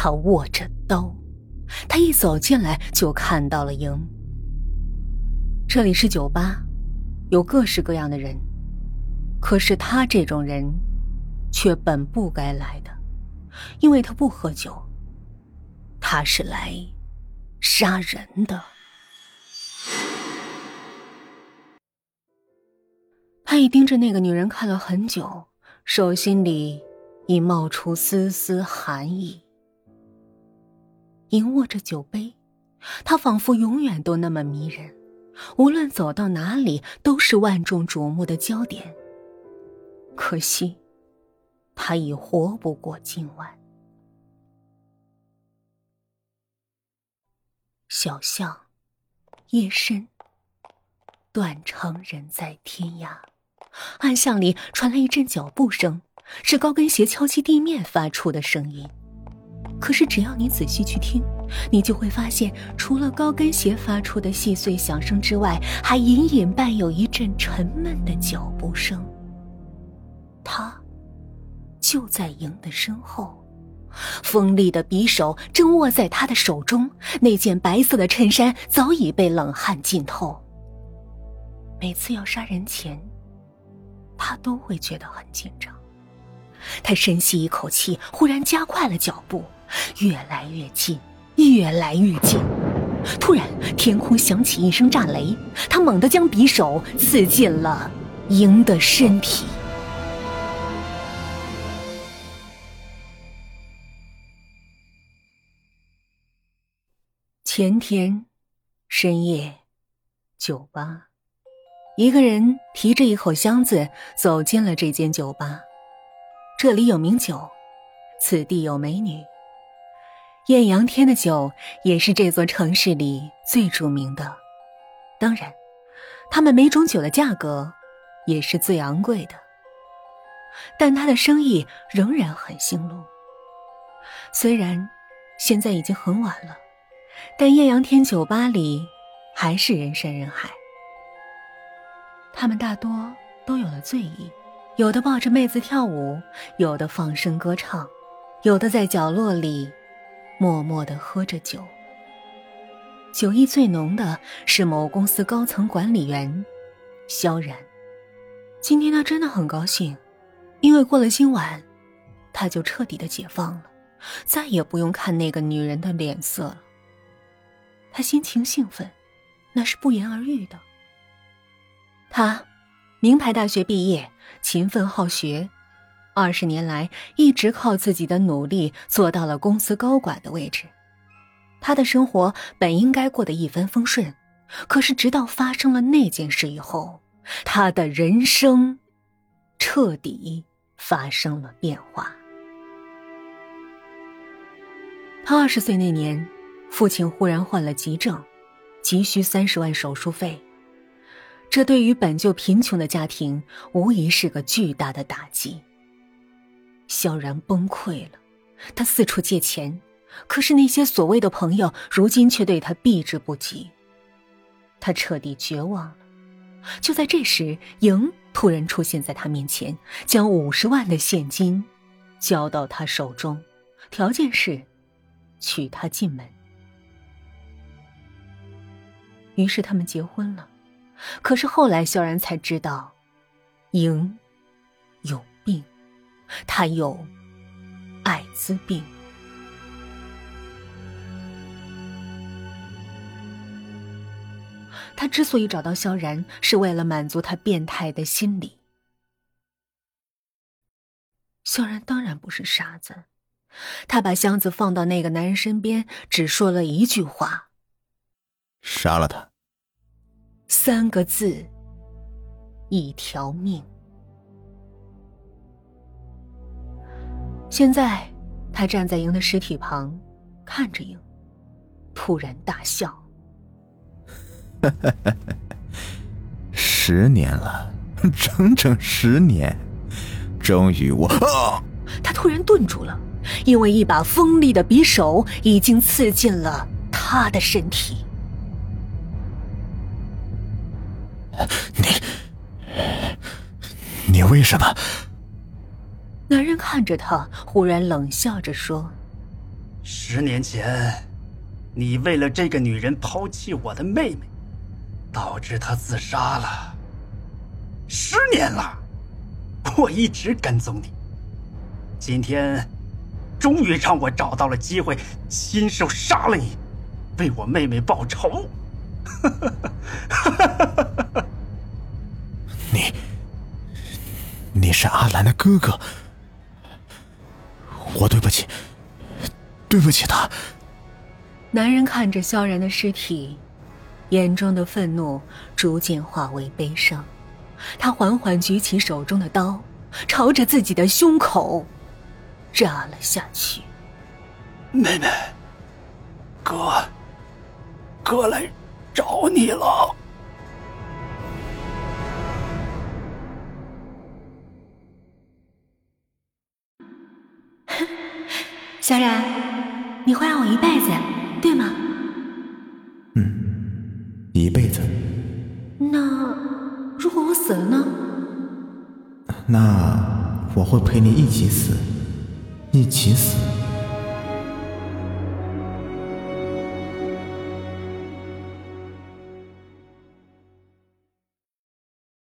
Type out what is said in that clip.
他握着刀，他一走进来就看到了莹。这里是酒吧，有各式各样的人，可是他这种人，却本不该来的，因为他不喝酒，他是来杀人的。他已盯着那个女人看了很久，手心里已冒出丝丝寒意。盈握着酒杯，他仿佛永远都那么迷人，无论走到哪里都是万众瞩目的焦点。可惜，他已活不过今晚。小巷，夜深，断肠人在天涯。暗巷里传来一阵脚步声，是高跟鞋敲击地面发出的声音。可是只要你仔细去听，你就会发现，除了高跟鞋发出的细碎响声之外，还隐隐伴有一阵沉闷的脚步声。他就在营的身后，锋利的匕首正握在他的手中，那件白色的衬衫早已被冷汗浸透。每次要杀人前。他都会觉得很紧张。他深吸一口气，忽然加快了脚步，越来越近，越来越近。突然，天空响起一声炸雷，他猛地将匕首刺进了鹰的身体。前天深夜，酒吧。一个人提着一口箱子走进了这间酒吧，这里有名酒，此地有美女。艳阳天的酒也是这座城市里最著名的，当然，他们每种酒的价格也是最昂贵的。但他的生意仍然很兴隆。虽然现在已经很晚了，但艳阳天酒吧里还是人山人海。他们大多都有了醉意，有的抱着妹子跳舞，有的放声歌唱，有的在角落里默默的喝着酒。酒意最浓的是某公司高层管理员萧然。今天他真的很高兴，因为过了今晚，他就彻底的解放了，再也不用看那个女人的脸色了。他心情兴奋，那是不言而喻的。他，名牌大学毕业，勤奋好学，二十年来一直靠自己的努力做到了公司高管的位置。他的生活本应该过得一帆风顺，可是直到发生了那件事以后，他的人生彻底发生了变化。他二十岁那年，父亲忽然患了急症，急需三十万手术费。这对于本就贫穷的家庭，无疑是个巨大的打击。萧然崩溃了，他四处借钱，可是那些所谓的朋友，如今却对他避之不及。他彻底绝望了。就在这时，莹突然出现在他面前，将五十万的现金交到他手中，条件是娶她进门。于是他们结婚了。可是后来，萧然才知道，莹有病，她有艾滋病。他之所以找到萧然，是为了满足他变态的心理。萧然当然不是傻子，他把箱子放到那个男人身边，只说了一句话：“杀了他。”三个字，一条命。现在，他站在莹的尸体旁，看着莹，突然大笑：“十年了，整整十年，终于我……”他突然顿住了，因为一把锋利的匕首已经刺进了他的身体。你你为什么？男人看着他，忽然冷笑着说：“十年前，你为了这个女人抛弃我的妹妹，导致她自杀了。十年了，我一直跟踪你。今天，终于让我找到了机会，亲手杀了你，为我妹妹报仇。你，你是阿兰的哥哥，不起。对不起，他。男人看着萧然的尸体，眼中的愤怒逐渐化为悲伤。他缓缓举起手中的刀，朝着自己的胸口扎了下去。妹妹，哥，哥来找你了。萧然，你会爱我一辈子，对吗？嗯，一辈子。那如果我死了呢？那我会陪你一起死，一起死。